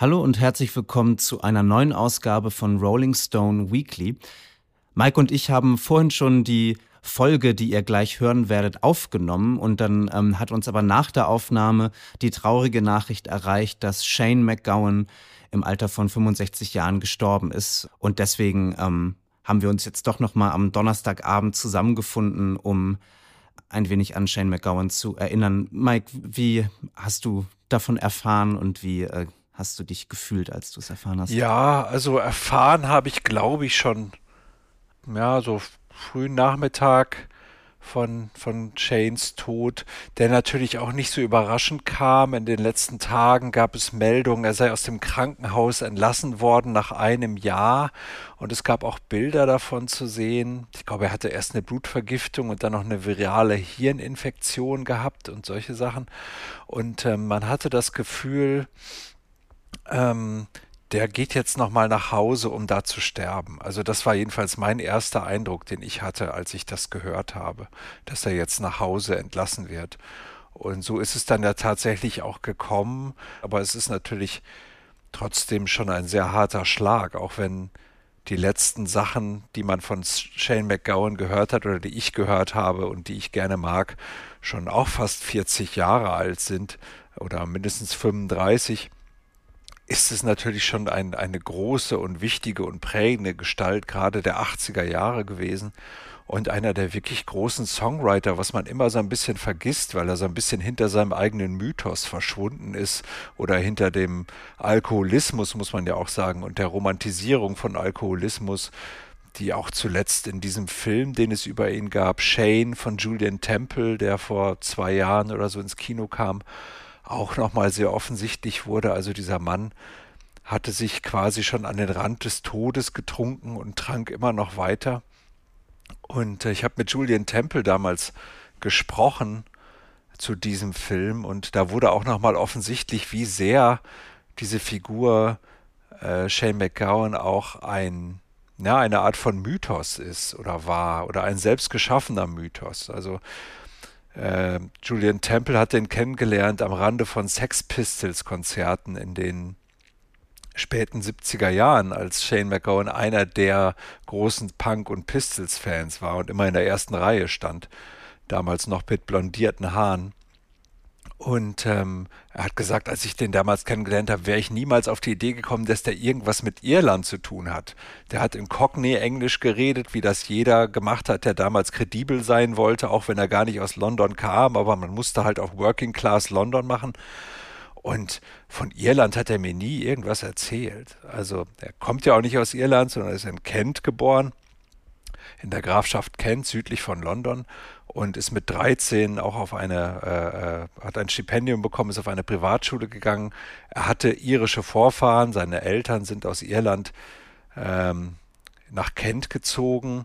Hallo und herzlich willkommen zu einer neuen Ausgabe von Rolling Stone Weekly. Mike und ich haben vorhin schon die Folge, die ihr gleich hören werdet, aufgenommen und dann ähm, hat uns aber nach der Aufnahme die traurige Nachricht erreicht, dass Shane McGowan im Alter von 65 Jahren gestorben ist und deswegen ähm, haben wir uns jetzt doch noch mal am Donnerstagabend zusammengefunden, um ein wenig an Shane McGowan zu erinnern. Mike, wie hast du davon erfahren und wie äh, hast du dich gefühlt, als du es erfahren hast? Ja, also erfahren habe ich, glaube ich, schon, ja, so frühen Nachmittag von, von Shanes Tod, der natürlich auch nicht so überraschend kam. In den letzten Tagen gab es Meldungen, er sei aus dem Krankenhaus entlassen worden nach einem Jahr. Und es gab auch Bilder davon zu sehen. Ich glaube, er hatte erst eine Blutvergiftung und dann noch eine virale Hirninfektion gehabt und solche Sachen. Und äh, man hatte das Gefühl, ähm, der geht jetzt nochmal nach Hause, um da zu sterben. Also das war jedenfalls mein erster Eindruck, den ich hatte, als ich das gehört habe, dass er jetzt nach Hause entlassen wird. Und so ist es dann ja tatsächlich auch gekommen. Aber es ist natürlich trotzdem schon ein sehr harter Schlag, auch wenn die letzten Sachen, die man von Shane McGowan gehört hat oder die ich gehört habe und die ich gerne mag, schon auch fast 40 Jahre alt sind oder mindestens 35 ist es natürlich schon ein, eine große und wichtige und prägende Gestalt gerade der 80er Jahre gewesen und einer der wirklich großen Songwriter, was man immer so ein bisschen vergisst, weil er so ein bisschen hinter seinem eigenen Mythos verschwunden ist oder hinter dem Alkoholismus, muss man ja auch sagen, und der Romantisierung von Alkoholismus, die auch zuletzt in diesem Film, den es über ihn gab, Shane von Julian Temple, der vor zwei Jahren oder so ins Kino kam, auch nochmal sehr offensichtlich wurde. Also dieser Mann hatte sich quasi schon an den Rand des Todes getrunken und trank immer noch weiter. Und äh, ich habe mit Julian Temple damals gesprochen zu diesem Film und da wurde auch nochmal offensichtlich, wie sehr diese Figur äh, Shane McGowan auch ein ja, eine Art von Mythos ist oder war oder ein selbstgeschaffener Mythos. Also äh, Julian Temple hat den kennengelernt am Rande von Sex Pistols Konzerten in den späten 70er Jahren, als Shane McGowan einer der großen Punk- und Pistols-Fans war und immer in der ersten Reihe stand, damals noch mit blondierten Haaren. Und ähm, er hat gesagt, als ich den damals kennengelernt habe, wäre ich niemals auf die Idee gekommen, dass der irgendwas mit Irland zu tun hat. Der hat in Cockney Englisch geredet, wie das jeder gemacht hat, der damals kredibel sein wollte, auch wenn er gar nicht aus London kam, aber man musste halt auch Working Class London machen. Und von Irland hat er mir nie irgendwas erzählt. Also er kommt ja auch nicht aus Irland, sondern ist in Kent geboren, in der Grafschaft Kent, südlich von London und ist mit 13 auch auf eine, äh, äh, hat ein Stipendium bekommen, ist auf eine Privatschule gegangen. Er hatte irische Vorfahren, seine Eltern sind aus Irland ähm, nach Kent gezogen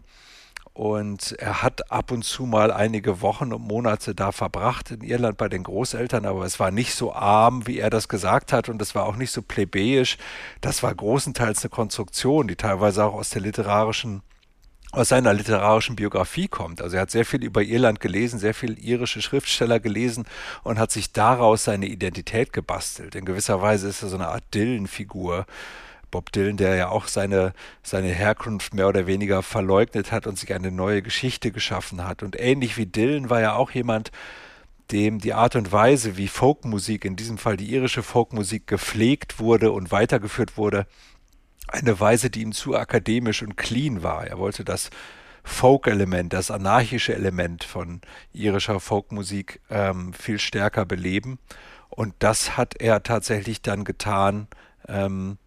und er hat ab und zu mal einige Wochen und Monate da verbracht in Irland bei den Großeltern, aber es war nicht so arm, wie er das gesagt hat und es war auch nicht so plebejisch. Das war großenteils eine Konstruktion, die teilweise auch aus der literarischen aus seiner literarischen Biografie kommt. Also er hat sehr viel über Irland gelesen, sehr viel irische Schriftsteller gelesen und hat sich daraus seine Identität gebastelt. In gewisser Weise ist er so eine Art Dylan-Figur. Bob Dylan, der ja auch seine, seine Herkunft mehr oder weniger verleugnet hat und sich eine neue Geschichte geschaffen hat. Und ähnlich wie Dylan war ja auch jemand, dem die Art und Weise, wie Folkmusik, in diesem Fall die irische Folkmusik, gepflegt wurde und weitergeführt wurde, eine Weise, die ihm zu akademisch und clean war. Er wollte das Folk-Element, das anarchische Element von irischer Folkmusik ähm, viel stärker beleben. Und das hat er tatsächlich dann getan, ähm,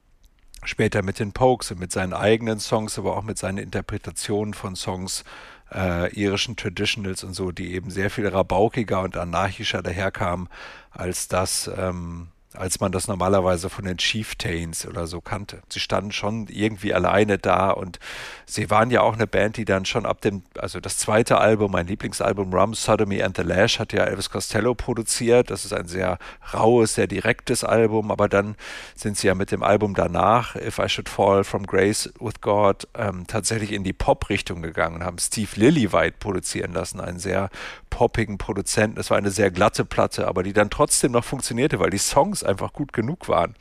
später mit den Pokes und mit seinen eigenen Songs, aber auch mit seinen Interpretationen von Songs, äh, irischen Traditionals und so, die eben sehr viel rabaukiger und anarchischer daherkamen, als das, ähm, als man das normalerweise von den Chieftains oder so kannte. Sie standen schon irgendwie alleine da und sie waren ja auch eine Band, die dann schon ab dem, also das zweite Album, mein Lieblingsalbum Rum, Sodomy and the Lash, hat ja Elvis Costello produziert. Das ist ein sehr raues, sehr direktes Album, aber dann sind sie ja mit dem Album danach, If I Should Fall from Grace with God, ähm, tatsächlich in die Pop-Richtung gegangen und haben Steve Lillywhite produzieren lassen, einen sehr poppigen Produzenten. Es war eine sehr glatte Platte, aber die dann trotzdem noch funktionierte, weil die Songs einfach gut genug waren.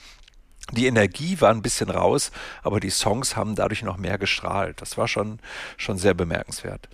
die Energie war ein bisschen raus, aber die Songs haben dadurch noch mehr gestrahlt. Das war schon, schon sehr bemerkenswert.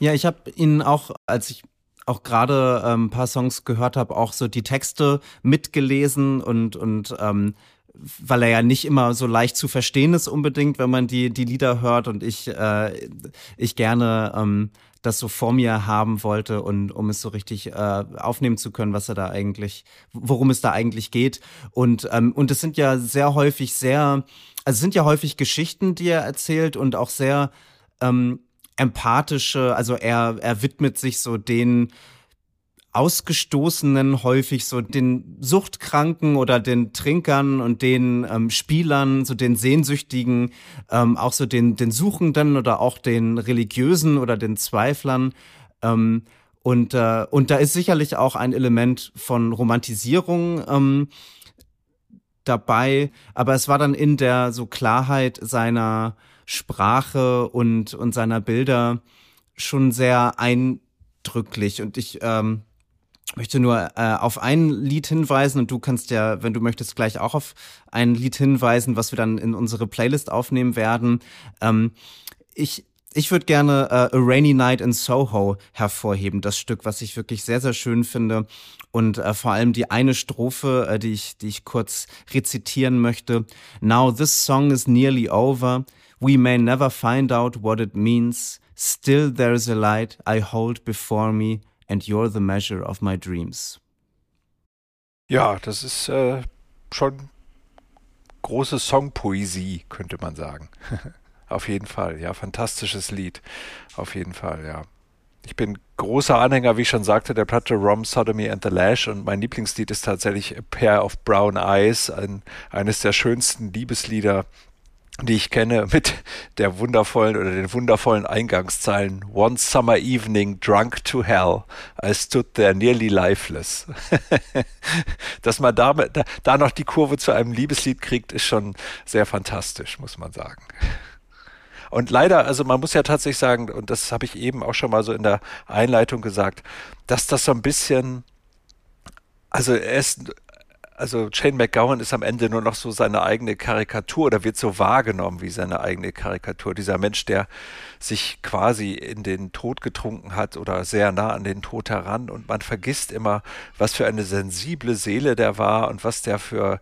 Ja, ich habe ihn auch, als ich auch gerade ähm, ein paar Songs gehört habe, auch so die Texte mitgelesen und, und ähm, weil er ja nicht immer so leicht zu verstehen ist unbedingt, wenn man die, die Lieder hört und ich, äh, ich gerne ähm, das so vor mir haben wollte und um es so richtig äh, aufnehmen zu können, was er da eigentlich, worum es da eigentlich geht. Und, ähm, und es sind ja sehr häufig sehr, also es sind ja häufig Geschichten, die er erzählt und auch sehr ähm, empathische, also er, er widmet sich so den Ausgestoßenen häufig so den Suchtkranken oder den Trinkern und den ähm, Spielern, so den Sehnsüchtigen, ähm, auch so den, den Suchenden oder auch den Religiösen oder den Zweiflern. Ähm, und, äh, und da ist sicherlich auch ein Element von Romantisierung ähm, dabei, aber es war dann in der so Klarheit seiner Sprache und, und seiner Bilder schon sehr eindrücklich. Und ich ähm, möchte nur äh, auf ein Lied hinweisen und du kannst ja, wenn du möchtest, gleich auch auf ein Lied hinweisen, was wir dann in unsere Playlist aufnehmen werden. Ähm, ich ich würde gerne äh, A Rainy Night in Soho hervorheben, das Stück, was ich wirklich sehr, sehr schön finde. Und äh, vor allem die eine Strophe, äh, die, ich, die ich kurz rezitieren möchte. Now this song is nearly over. We may never find out what it means. Still there is a light I hold before me and you're the measure of my dreams. Ja, das ist äh, schon große Songpoesie, könnte man sagen. Auf jeden Fall, ja, fantastisches Lied. Auf jeden Fall, ja. Ich bin großer Anhänger, wie ich schon sagte, der Platte Rom, Sodomy and the Lash und mein Lieblingslied ist tatsächlich A Pair of Brown Eyes, ein, eines der schönsten Liebeslieder die ich kenne, mit der wundervollen oder den wundervollen Eingangszeilen One summer evening drunk to hell, I stood there nearly lifeless. Dass man da, da noch die Kurve zu einem Liebeslied kriegt, ist schon sehr fantastisch, muss man sagen. Und leider, also man muss ja tatsächlich sagen, und das habe ich eben auch schon mal so in der Einleitung gesagt, dass das so ein bisschen, also er ist also Shane McGowan ist am Ende nur noch so seine eigene Karikatur oder wird so wahrgenommen wie seine eigene Karikatur. Dieser Mensch, der sich quasi in den Tod getrunken hat oder sehr nah an den Tod heran und man vergisst immer, was für eine sensible Seele der war und was der für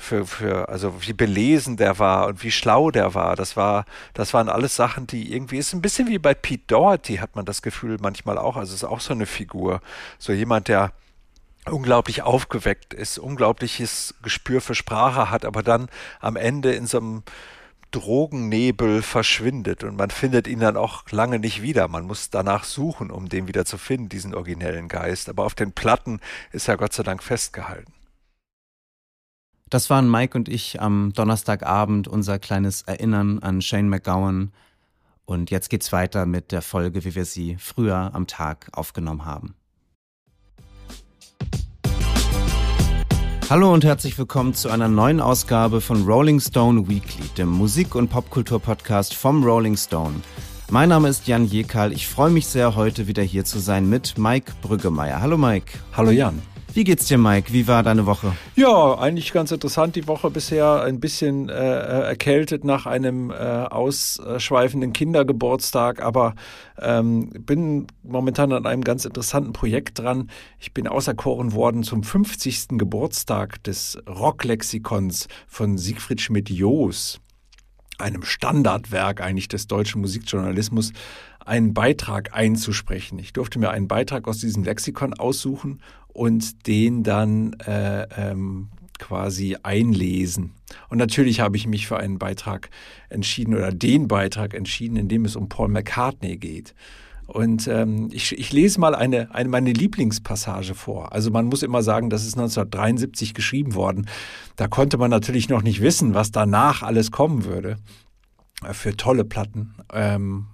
für, für, also wie belesen der war und wie schlau der war. Das war, das waren alles Sachen, die irgendwie, ist ein bisschen wie bei Pete Doherty, hat man das Gefühl manchmal auch. Also ist auch so eine Figur. So jemand, der, unglaublich aufgeweckt ist, unglaubliches Gespür für Sprache hat, aber dann am Ende in so einem Drogennebel verschwindet und man findet ihn dann auch lange nicht wieder. Man muss danach suchen, um den wieder zu finden, diesen originellen Geist. Aber auf den Platten ist er Gott sei Dank festgehalten. Das waren Mike und ich am Donnerstagabend unser kleines Erinnern an Shane McGowan. Und jetzt geht's weiter mit der Folge, wie wir sie früher am Tag aufgenommen haben. Hallo und herzlich willkommen zu einer neuen Ausgabe von Rolling Stone Weekly, dem Musik- und Popkultur-Podcast vom Rolling Stone. Mein Name ist Jan Jekal. Ich freue mich sehr, heute wieder hier zu sein mit Mike Brüggemeier. Hallo Mike. Hallo Jan. Wie geht's dir, Mike? Wie war deine Woche? Ja, eigentlich ganz interessant die Woche bisher. Ein bisschen äh, äh, erkältet nach einem äh, ausschweifenden Kindergeburtstag, aber ähm, bin momentan an einem ganz interessanten Projekt dran. Ich bin auserkoren worden zum 50. Geburtstag des Rocklexikons von Siegfried Schmidt-Joos einem Standardwerk eigentlich des deutschen Musikjournalismus, einen Beitrag einzusprechen. Ich durfte mir einen Beitrag aus diesem Lexikon aussuchen und den dann äh, ähm, quasi einlesen. Und natürlich habe ich mich für einen Beitrag entschieden oder den Beitrag entschieden, in dem es um Paul McCartney geht. Und ähm, ich, ich lese mal eine, eine meine Lieblingspassage vor. Also man muss immer sagen, das ist 1973 geschrieben worden. Da konnte man natürlich noch nicht wissen, was danach alles kommen würde. Äh, für tolle Platten. Ähm,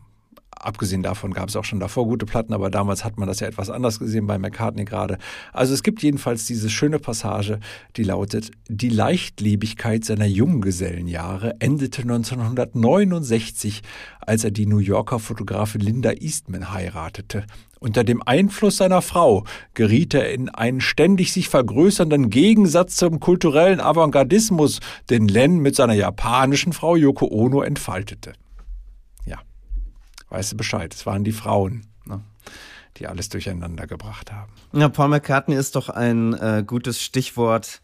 abgesehen davon gab es auch schon davor gute Platten, aber damals hat man das ja etwas anders gesehen bei McCartney gerade. Also es gibt jedenfalls diese schöne Passage, die lautet, die Leichtlebigkeit seiner Junggesellenjahre endete 1969, als er die New Yorker Fotografin Linda Eastman heiratete. Unter dem Einfluss seiner Frau geriet er in einen ständig sich vergrößernden Gegensatz zum kulturellen Avantgardismus, den Len mit seiner japanischen Frau Yoko Ono entfaltete. Weißt du Bescheid, es waren die Frauen, ne, die alles durcheinander gebracht haben. Ja, Paul McCartney ist doch ein äh, gutes Stichwort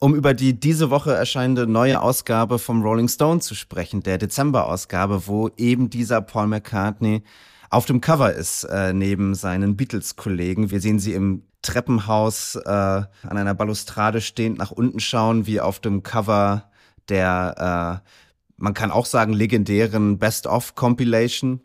um über die diese Woche erscheinende neue Ausgabe vom Rolling Stone zu sprechen, der Dezember-Ausgabe, wo eben dieser Paul McCartney auf dem Cover ist, äh, neben seinen Beatles-Kollegen. Wir sehen sie im Treppenhaus äh, an einer Balustrade stehend nach unten schauen, wie auf dem Cover der, äh, man kann auch sagen, legendären Best-of-Compilation.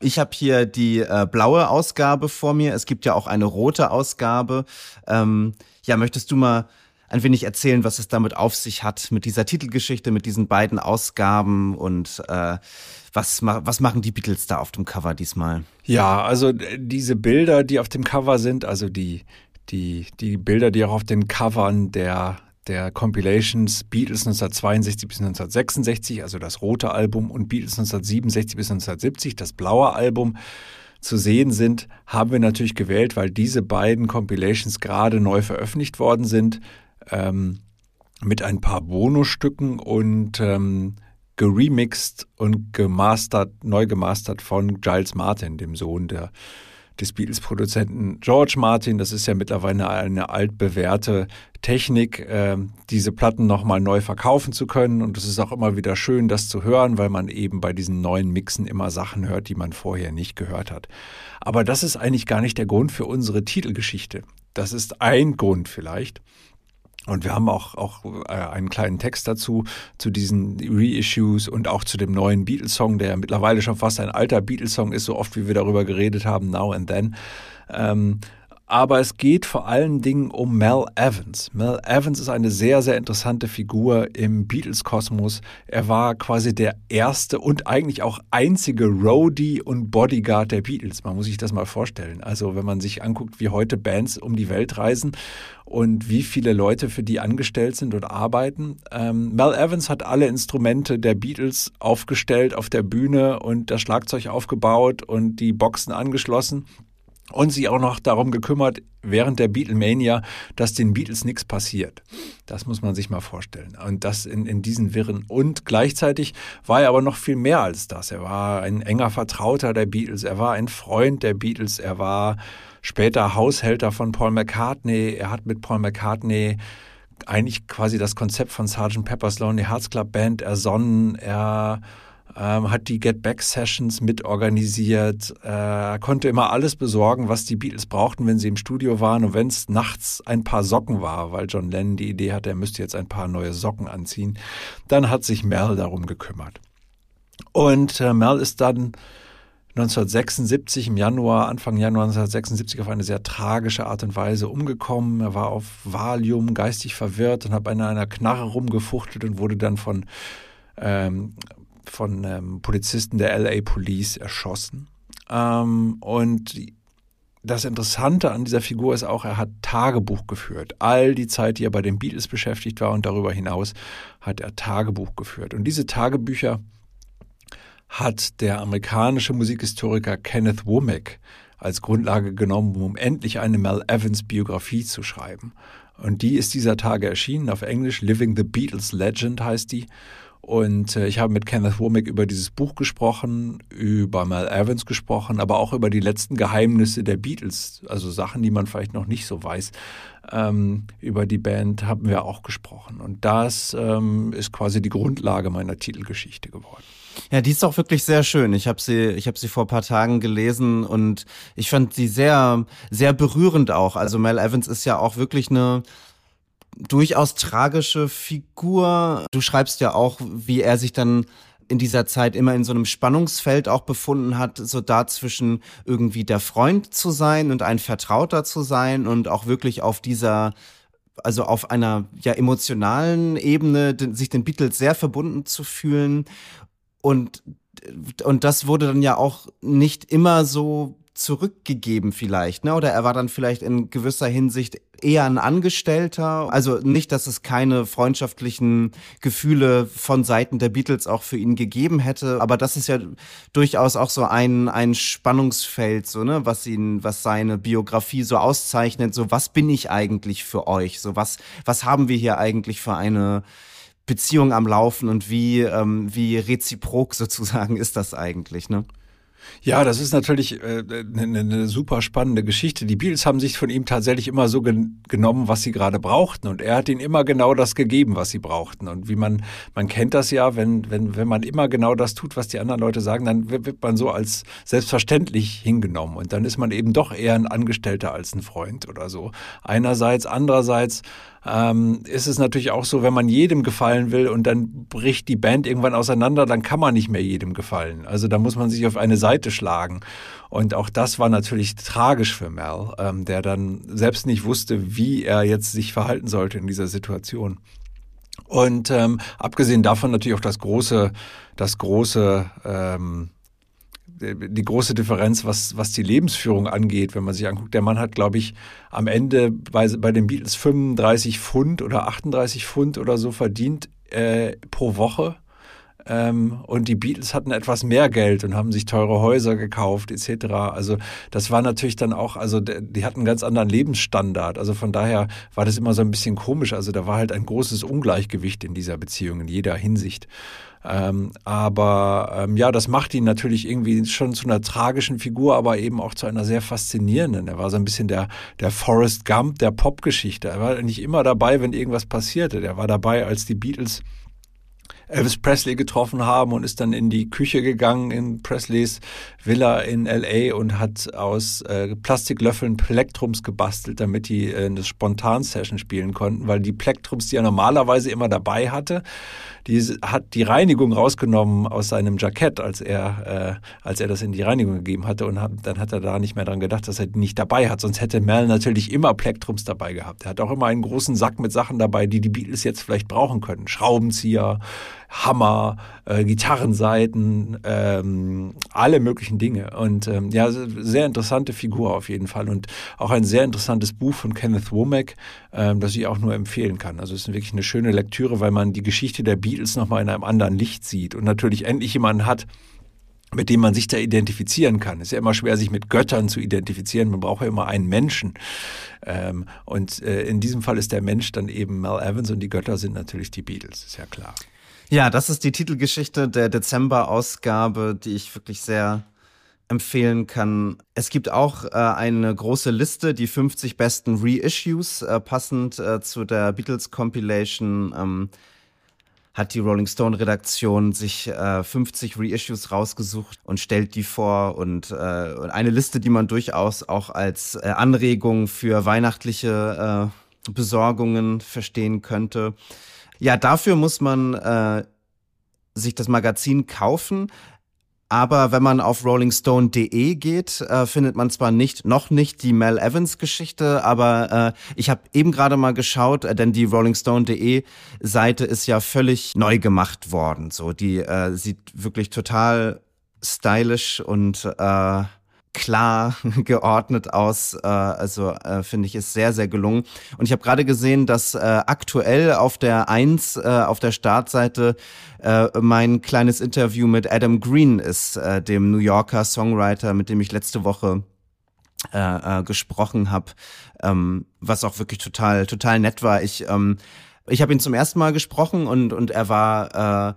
Ich habe hier die äh, blaue Ausgabe vor mir. Es gibt ja auch eine rote Ausgabe. Ähm, ja, möchtest du mal ein wenig erzählen, was es damit auf sich hat, mit dieser Titelgeschichte, mit diesen beiden Ausgaben und äh, was, was machen die Beatles da auf dem Cover diesmal? Ja, also diese Bilder, die auf dem Cover sind, also die, die, die Bilder, die auch auf den Covern der, der Compilations Beatles 1962 bis 1966, also das rote Album, und Beatles 1967 bis 1970, das blaue Album, zu sehen sind, haben wir natürlich gewählt, weil diese beiden Compilations gerade neu veröffentlicht worden sind ähm, mit ein paar Bonusstücken und ähm, geremixed und gemastert, neu gemastert von Giles Martin, dem Sohn der, des Beatles-Produzenten George Martin. Das ist ja mittlerweile eine altbewährte Technik, äh, diese Platten nochmal neu verkaufen zu können. Und es ist auch immer wieder schön, das zu hören, weil man eben bei diesen neuen Mixen immer Sachen hört, die man vorher nicht gehört hat. Aber das ist eigentlich gar nicht der Grund für unsere Titelgeschichte. Das ist ein Grund vielleicht. Und wir haben auch, auch äh, einen kleinen Text dazu, zu diesen Reissues und auch zu dem neuen Beatles-Song, der mittlerweile schon fast ein alter Beatles-Song ist, so oft wie wir darüber geredet haben, Now and Then. Ähm, aber es geht vor allen Dingen um Mel Evans. Mel Evans ist eine sehr, sehr interessante Figur im Beatles-Kosmos. Er war quasi der erste und eigentlich auch einzige Roadie und Bodyguard der Beatles. Man muss sich das mal vorstellen. Also wenn man sich anguckt, wie heute Bands um die Welt reisen und wie viele Leute für die angestellt sind und arbeiten. Ähm, Mel Evans hat alle Instrumente der Beatles aufgestellt auf der Bühne und das Schlagzeug aufgebaut und die Boxen angeschlossen und sich auch noch darum gekümmert, während der Beatlemania, dass den Beatles nichts passiert. Das muss man sich mal vorstellen. Und das in, in diesen Wirren. Und gleichzeitig war er aber noch viel mehr als das. Er war ein enger Vertrauter der Beatles. Er war ein Freund der Beatles. Er war später Haushälter von Paul McCartney. Er hat mit Paul McCartney eigentlich quasi das Konzept von Sgt. Pepper's Lonely Hearts Club Band ersonnen. Er ähm, hat die Get Back Sessions mitorganisiert, äh, konnte immer alles besorgen, was die Beatles brauchten, wenn sie im Studio waren und wenn es nachts ein paar Socken war, weil John Lennon die Idee hatte, er müsste jetzt ein paar neue Socken anziehen, dann hat sich Mel darum gekümmert. Und äh, Mel ist dann 1976 im Januar, Anfang Januar 1976 auf eine sehr tragische Art und Weise umgekommen. Er war auf Valium geistig verwirrt und hat an einer Knarre rumgefuchtelt und wurde dann von ähm, von ähm, Polizisten der LA Police erschossen. Ähm, und das Interessante an dieser Figur ist auch, er hat Tagebuch geführt. All die Zeit, die er bei den Beatles beschäftigt war und darüber hinaus hat er Tagebuch geführt. Und diese Tagebücher hat der amerikanische Musikhistoriker Kenneth Womack als Grundlage genommen, um endlich eine Mel Evans Biografie zu schreiben. Und die ist dieser Tage erschienen auf Englisch. Living the Beatles Legend heißt die. Und äh, ich habe mit Kenneth Womack über dieses Buch gesprochen, über Mel Evans gesprochen, aber auch über die letzten Geheimnisse der Beatles, also Sachen, die man vielleicht noch nicht so weiß. Ähm, über die Band haben wir auch gesprochen. Und das ähm, ist quasi die Grundlage meiner Titelgeschichte geworden. Ja, die ist auch wirklich sehr schön. Ich habe sie, ich habe sie vor paar Tagen gelesen und ich fand sie sehr, sehr berührend auch. Also Mel Evans ist ja auch wirklich eine durchaus tragische Figur. Du schreibst ja auch, wie er sich dann in dieser Zeit immer in so einem Spannungsfeld auch befunden hat, so dazwischen irgendwie der Freund zu sein und ein Vertrauter zu sein und auch wirklich auf dieser also auf einer ja emotionalen Ebene sich den Beatles sehr verbunden zu fühlen und und das wurde dann ja auch nicht immer so zurückgegeben vielleicht, ne? Oder er war dann vielleicht in gewisser Hinsicht eher ein Angestellter. Also nicht, dass es keine freundschaftlichen Gefühle von Seiten der Beatles auch für ihn gegeben hätte, aber das ist ja durchaus auch so ein, ein Spannungsfeld, so, ne, was ihn, was seine Biografie so auszeichnet. So, was bin ich eigentlich für euch? So, was, was haben wir hier eigentlich für eine Beziehung am Laufen und wie, ähm, wie reziprok sozusagen ist das eigentlich, ne? Ja, das ist natürlich äh, eine, eine super spannende Geschichte. Die Beatles haben sich von ihm tatsächlich immer so gen genommen, was sie gerade brauchten. Und er hat ihnen immer genau das gegeben, was sie brauchten. Und wie man, man kennt das ja, wenn, wenn, wenn man immer genau das tut, was die anderen Leute sagen, dann wird man so als selbstverständlich hingenommen. Und dann ist man eben doch eher ein Angestellter als ein Freund oder so. Einerseits, andererseits ähm, ist es natürlich auch so, wenn man jedem gefallen will und dann bricht die Band irgendwann auseinander, dann kann man nicht mehr jedem gefallen. Also da muss man sich auf eine Seite schlagen. Und auch das war natürlich tragisch für Mel, ähm, der dann selbst nicht wusste, wie er jetzt sich verhalten sollte in dieser Situation. Und ähm, abgesehen davon natürlich auch das große, das große ähm, die große Differenz, was, was die Lebensführung angeht, wenn man sich anguckt. Der Mann hat, glaube ich, am Ende bei, bei den Beatles 35 Pfund oder 38 Pfund oder so verdient äh, pro Woche. Ähm, und die Beatles hatten etwas mehr Geld und haben sich teure Häuser gekauft etc. Also das war natürlich dann auch, also die hatten einen ganz anderen Lebensstandard. Also von daher war das immer so ein bisschen komisch. Also da war halt ein großes Ungleichgewicht in dieser Beziehung in jeder Hinsicht. Ähm, aber ähm, ja, das macht ihn natürlich irgendwie schon zu einer tragischen Figur, aber eben auch zu einer sehr faszinierenden. Er war so ein bisschen der, der Forrest Gump der Popgeschichte. Er war nicht immer dabei, wenn irgendwas passierte. Der war dabei, als die Beatles Elvis Presley getroffen haben und ist dann in die Küche gegangen in Presleys Villa in LA und hat aus äh, Plastiklöffeln Plektrums gebastelt, damit die äh, eine Spontan-Session spielen konnten, weil die Plektrums, die er normalerweise immer dabei hatte, die hat die Reinigung rausgenommen aus seinem Jackett, als er, äh, als er das in die Reinigung gegeben hatte und hat, dann hat er da nicht mehr dran gedacht, dass er die nicht dabei hat. Sonst hätte Mel natürlich immer Plektrums dabei gehabt. Er hat auch immer einen großen Sack mit Sachen dabei, die die Beatles jetzt vielleicht brauchen können. Schraubenzieher, Hammer, äh, Gitarrenseiten, ähm, alle möglichen Dinge. Und ähm, ja, sehr interessante Figur auf jeden Fall und auch ein sehr interessantes Buch von Kenneth Womack, ähm, das ich auch nur empfehlen kann. Also es ist wirklich eine schöne Lektüre, weil man die Geschichte der Beatles nochmal in einem anderen Licht sieht und natürlich endlich jemanden hat, mit dem man sich da identifizieren kann. Es ist ja immer schwer, sich mit Göttern zu identifizieren. Man braucht ja immer einen Menschen. Ähm, und äh, in diesem Fall ist der Mensch dann eben Mel Evans und die Götter sind natürlich die Beatles, ist ja klar. Ja, das ist die Titelgeschichte der Dezember-Ausgabe, die ich wirklich sehr empfehlen kann. Es gibt auch äh, eine große Liste, die 50 besten Reissues, äh, passend äh, zu der Beatles Compilation. Ähm, hat die Rolling Stone Redaktion sich äh, 50 Reissues rausgesucht und stellt die vor und äh, eine Liste, die man durchaus auch als äh, Anregung für weihnachtliche äh, Besorgungen verstehen könnte. Ja, dafür muss man äh, sich das Magazin kaufen. Aber wenn man auf rollingstone.de geht, äh, findet man zwar nicht noch nicht die Mel Evans Geschichte, aber äh, ich habe eben gerade mal geschaut, äh, denn die rollingstone.de Seite ist ja völlig neu gemacht worden. So, die äh, sieht wirklich total stylisch und äh, klar geordnet aus. Äh, also äh, finde ich ist sehr, sehr gelungen. Und ich habe gerade gesehen, dass äh, aktuell auf der 1, äh, auf der Startseite, äh, mein kleines Interview mit Adam Green ist, äh, dem New Yorker Songwriter, mit dem ich letzte Woche äh, äh, gesprochen habe, ähm, was auch wirklich total, total nett war. Ich ähm, ich habe ihn zum ersten Mal gesprochen und und er war äh,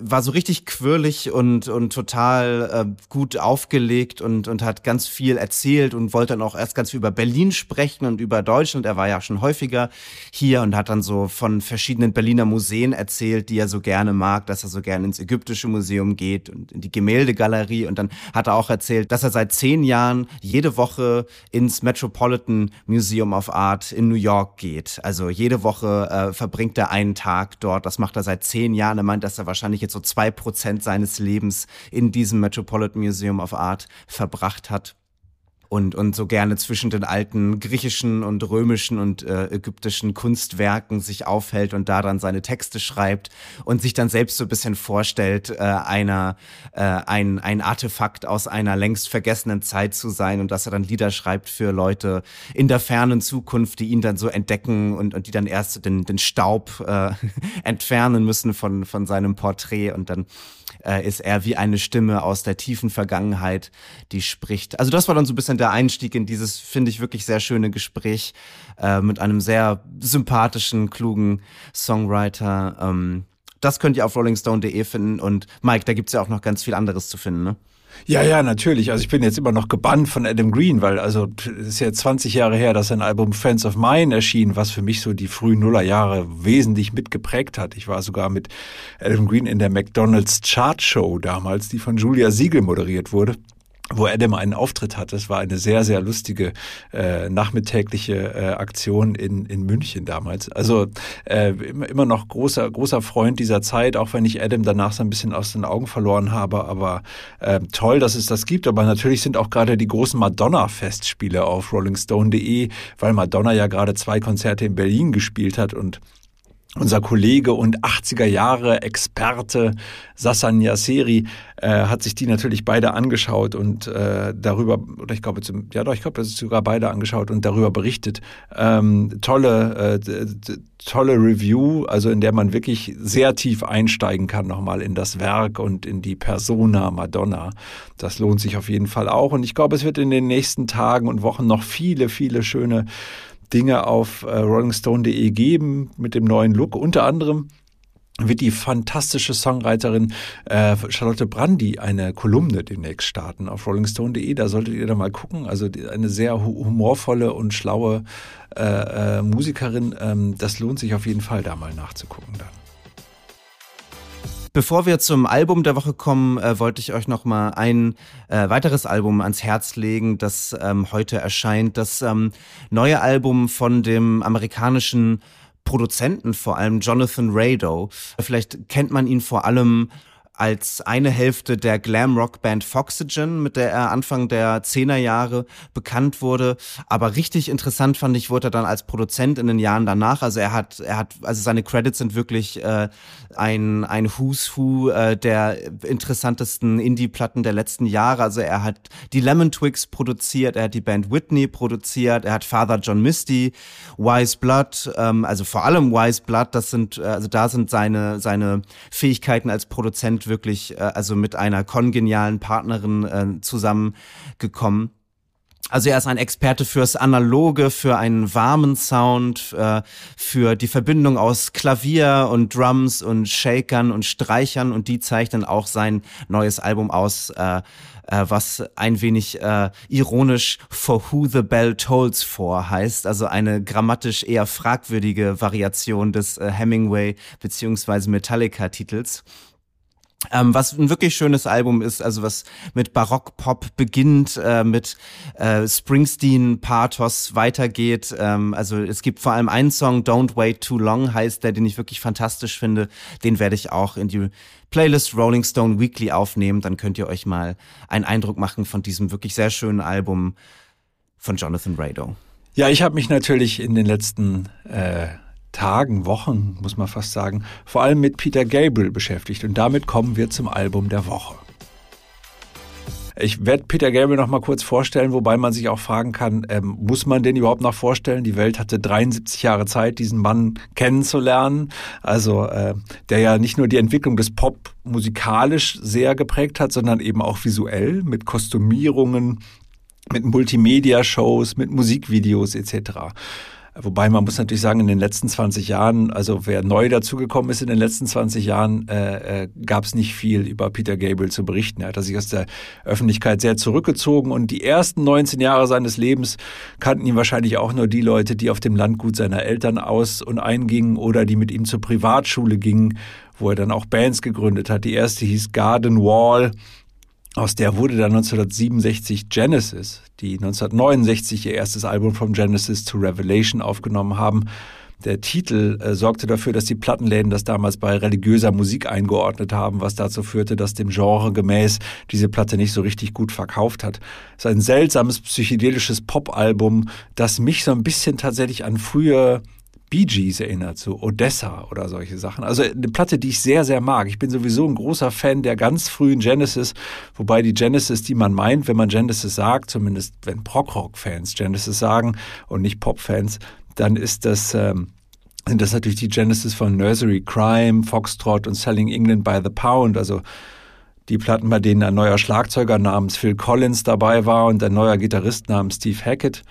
war so richtig quirlig und, und total äh, gut aufgelegt und, und hat ganz viel erzählt und wollte dann auch erst ganz viel über Berlin sprechen und über Deutschland. Er war ja schon häufiger hier und hat dann so von verschiedenen Berliner Museen erzählt, die er so gerne mag, dass er so gerne ins Ägyptische Museum geht und in die Gemäldegalerie. Und dann hat er auch erzählt, dass er seit zehn Jahren jede Woche ins Metropolitan Museum of Art in New York geht. Also jede Woche äh, verbringt er einen Tag dort. Das macht er seit zehn Jahren. Er meint, dass er wahrscheinlich wahrscheinlich jetzt so zwei Prozent seines Lebens in diesem Metropolitan Museum of Art verbracht hat. Und, und so gerne zwischen den alten griechischen und römischen und äh, ägyptischen Kunstwerken sich aufhält und da dann seine Texte schreibt und sich dann selbst so ein bisschen vorstellt, äh, einer, äh, ein, ein Artefakt aus einer längst vergessenen Zeit zu sein und dass er dann Lieder schreibt für Leute in der fernen Zukunft, die ihn dann so entdecken und, und die dann erst den, den Staub äh, entfernen müssen von, von seinem Porträt und dann äh, ist er wie eine Stimme aus der tiefen Vergangenheit, die spricht. Also das war dann so ein bisschen der Einstieg in dieses, finde ich, wirklich sehr schöne Gespräch äh, mit einem sehr sympathischen, klugen Songwriter. Ähm, das könnt ihr auf rollingstone.de finden und Mike, da gibt's ja auch noch ganz viel anderes zu finden, ne? Ja, ja, natürlich. Also ich bin jetzt immer noch gebannt von Adam Green, weil also es ist ja 20 Jahre her, dass sein Album Friends of Mine erschien, was für mich so die frühen Nullerjahre wesentlich mitgeprägt hat. Ich war sogar mit Adam Green in der McDonald's Chart Show damals, die von Julia Siegel moderiert wurde wo Adam einen Auftritt hatte. Es war eine sehr, sehr lustige äh, nachmittägliche äh, Aktion in, in München damals. Also äh, immer, noch großer, großer Freund dieser Zeit, auch wenn ich Adam danach so ein bisschen aus den Augen verloren habe. Aber äh, toll, dass es das gibt. Aber natürlich sind auch gerade die großen Madonna-Festspiele auf rollingstone.de, weil Madonna ja gerade zwei Konzerte in Berlin gespielt hat und unser Kollege und 80er Jahre Experte Sassan Yasseri äh, hat sich die natürlich beide angeschaut und äh, darüber, oder ich glaube, ja doch, ich glaube, das ist sogar beide angeschaut und darüber berichtet. Ähm, tolle, äh, tolle Review, also in der man wirklich sehr tief einsteigen kann nochmal in das Werk und in die Persona Madonna. Das lohnt sich auf jeden Fall auch und ich glaube, es wird in den nächsten Tagen und Wochen noch viele, viele schöne Dinge auf äh, rollingstone.de geben mit dem neuen Look. Unter anderem wird die fantastische Songwriterin äh, Charlotte Brandy eine Kolumne demnächst starten auf rollingstone.de. Da solltet ihr da mal gucken. Also eine sehr humorvolle und schlaue äh, äh, Musikerin. Ähm, das lohnt sich auf jeden Fall, da mal nachzugucken dann. Bevor wir zum Album der Woche kommen, äh, wollte ich euch noch mal ein äh, weiteres Album ans Herz legen, das ähm, heute erscheint. Das ähm, neue Album von dem amerikanischen Produzenten, vor allem Jonathan Rado. Vielleicht kennt man ihn vor allem als eine Hälfte der Glam-Rock-Band Foxygen, mit der er Anfang der Zehnerjahre bekannt wurde. Aber richtig interessant fand ich, wurde er dann als Produzent in den Jahren danach. Also er hat, er hat, also seine Credits sind wirklich äh, ein, ein Who's Who äh, der interessantesten Indie-Platten der letzten Jahre. Also er hat die Lemon Twigs produziert, er hat die Band Whitney produziert, er hat Father John Misty, Wise Blood, ähm, also vor allem Wise Blood, das sind, äh, also da sind seine, seine Fähigkeiten als Produzent wirklich, äh, also mit einer kongenialen Partnerin äh, zusammengekommen. Also er ist ein Experte fürs Analoge, für einen warmen Sound, äh, für die Verbindung aus Klavier und Drums und Shakern und Streichern und die zeichnen auch sein neues Album aus, äh, äh, was ein wenig ironisch For Who the Bell Tolls For heißt, also eine grammatisch eher fragwürdige Variation des Hemingway beziehungsweise Metallica-Titels. Ähm, was ein wirklich schönes Album ist, also was mit Barockpop beginnt, äh, mit äh, Springsteen-Pathos weitergeht. Ähm, also es gibt vor allem einen Song, Don't Wait Too Long heißt der, den ich wirklich fantastisch finde. Den werde ich auch in die Playlist Rolling Stone Weekly aufnehmen. Dann könnt ihr euch mal einen Eindruck machen von diesem wirklich sehr schönen Album von Jonathan Rado. Ja, ich habe mich natürlich in den letzten äh Tagen, Wochen, muss man fast sagen, vor allem mit Peter Gabriel beschäftigt. Und damit kommen wir zum Album der Woche. Ich werde Peter Gabriel noch mal kurz vorstellen, wobei man sich auch fragen kann, ähm, muss man den überhaupt noch vorstellen? Die Welt hatte 73 Jahre Zeit, diesen Mann kennenzulernen. Also äh, der ja nicht nur die Entwicklung des Pop musikalisch sehr geprägt hat, sondern eben auch visuell mit Kostümierungen, mit Multimedia-Shows, mit Musikvideos etc. Wobei man muss natürlich sagen, in den letzten 20 Jahren, also wer neu dazugekommen ist in den letzten 20 Jahren, äh, äh, gab es nicht viel über Peter Gabriel zu berichten. Er hat sich aus der Öffentlichkeit sehr zurückgezogen und die ersten 19 Jahre seines Lebens kannten ihn wahrscheinlich auch nur die Leute, die auf dem Landgut seiner Eltern aus und eingingen oder die mit ihm zur Privatschule gingen, wo er dann auch Bands gegründet hat. Die erste hieß Garden Wall aus der wurde dann 1967 Genesis, die 1969 ihr erstes Album from Genesis to Revelation aufgenommen haben. der Titel äh, sorgte dafür, dass die Plattenläden das damals bei religiöser Musik eingeordnet haben, was dazu führte, dass dem Genre gemäß diese Platte nicht so richtig gut verkauft hat. Es ist ein seltsames psychedelisches Popalbum, das mich so ein bisschen tatsächlich an frühe Bee Gees erinnert, so Odessa oder solche Sachen. Also eine Platte, die ich sehr, sehr mag. Ich bin sowieso ein großer Fan der ganz frühen Genesis, wobei die Genesis, die man meint, wenn man Genesis sagt, zumindest wenn Prog-Rock-Fans Genesis sagen und nicht Pop-Fans, dann ist das, ähm, sind das natürlich die Genesis von Nursery Crime, Foxtrot und Selling England by the Pound, also die Platten, bei denen ein neuer Schlagzeuger namens Phil Collins dabei war und ein neuer Gitarrist namens Steve Hackett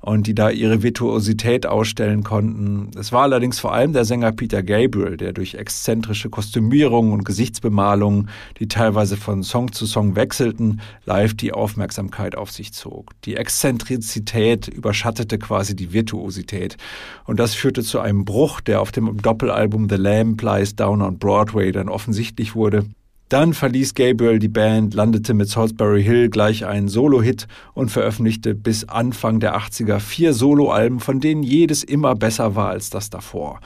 und die da ihre Virtuosität ausstellen konnten. Es war allerdings vor allem der Sänger Peter Gabriel, der durch exzentrische Kostümierungen und Gesichtsbemalungen, die teilweise von Song zu Song wechselten, live die Aufmerksamkeit auf sich zog. Die Exzentrizität überschattete quasi die Virtuosität und das führte zu einem Bruch, der auf dem Doppelalbum The Lamb Lies Down on Broadway dann offensichtlich wurde. Dann verließ Gabriel die Band, landete mit Salisbury Hill gleich einen Solo-Hit und veröffentlichte bis Anfang der 80er vier Soloalben, von denen jedes immer besser war als das davor.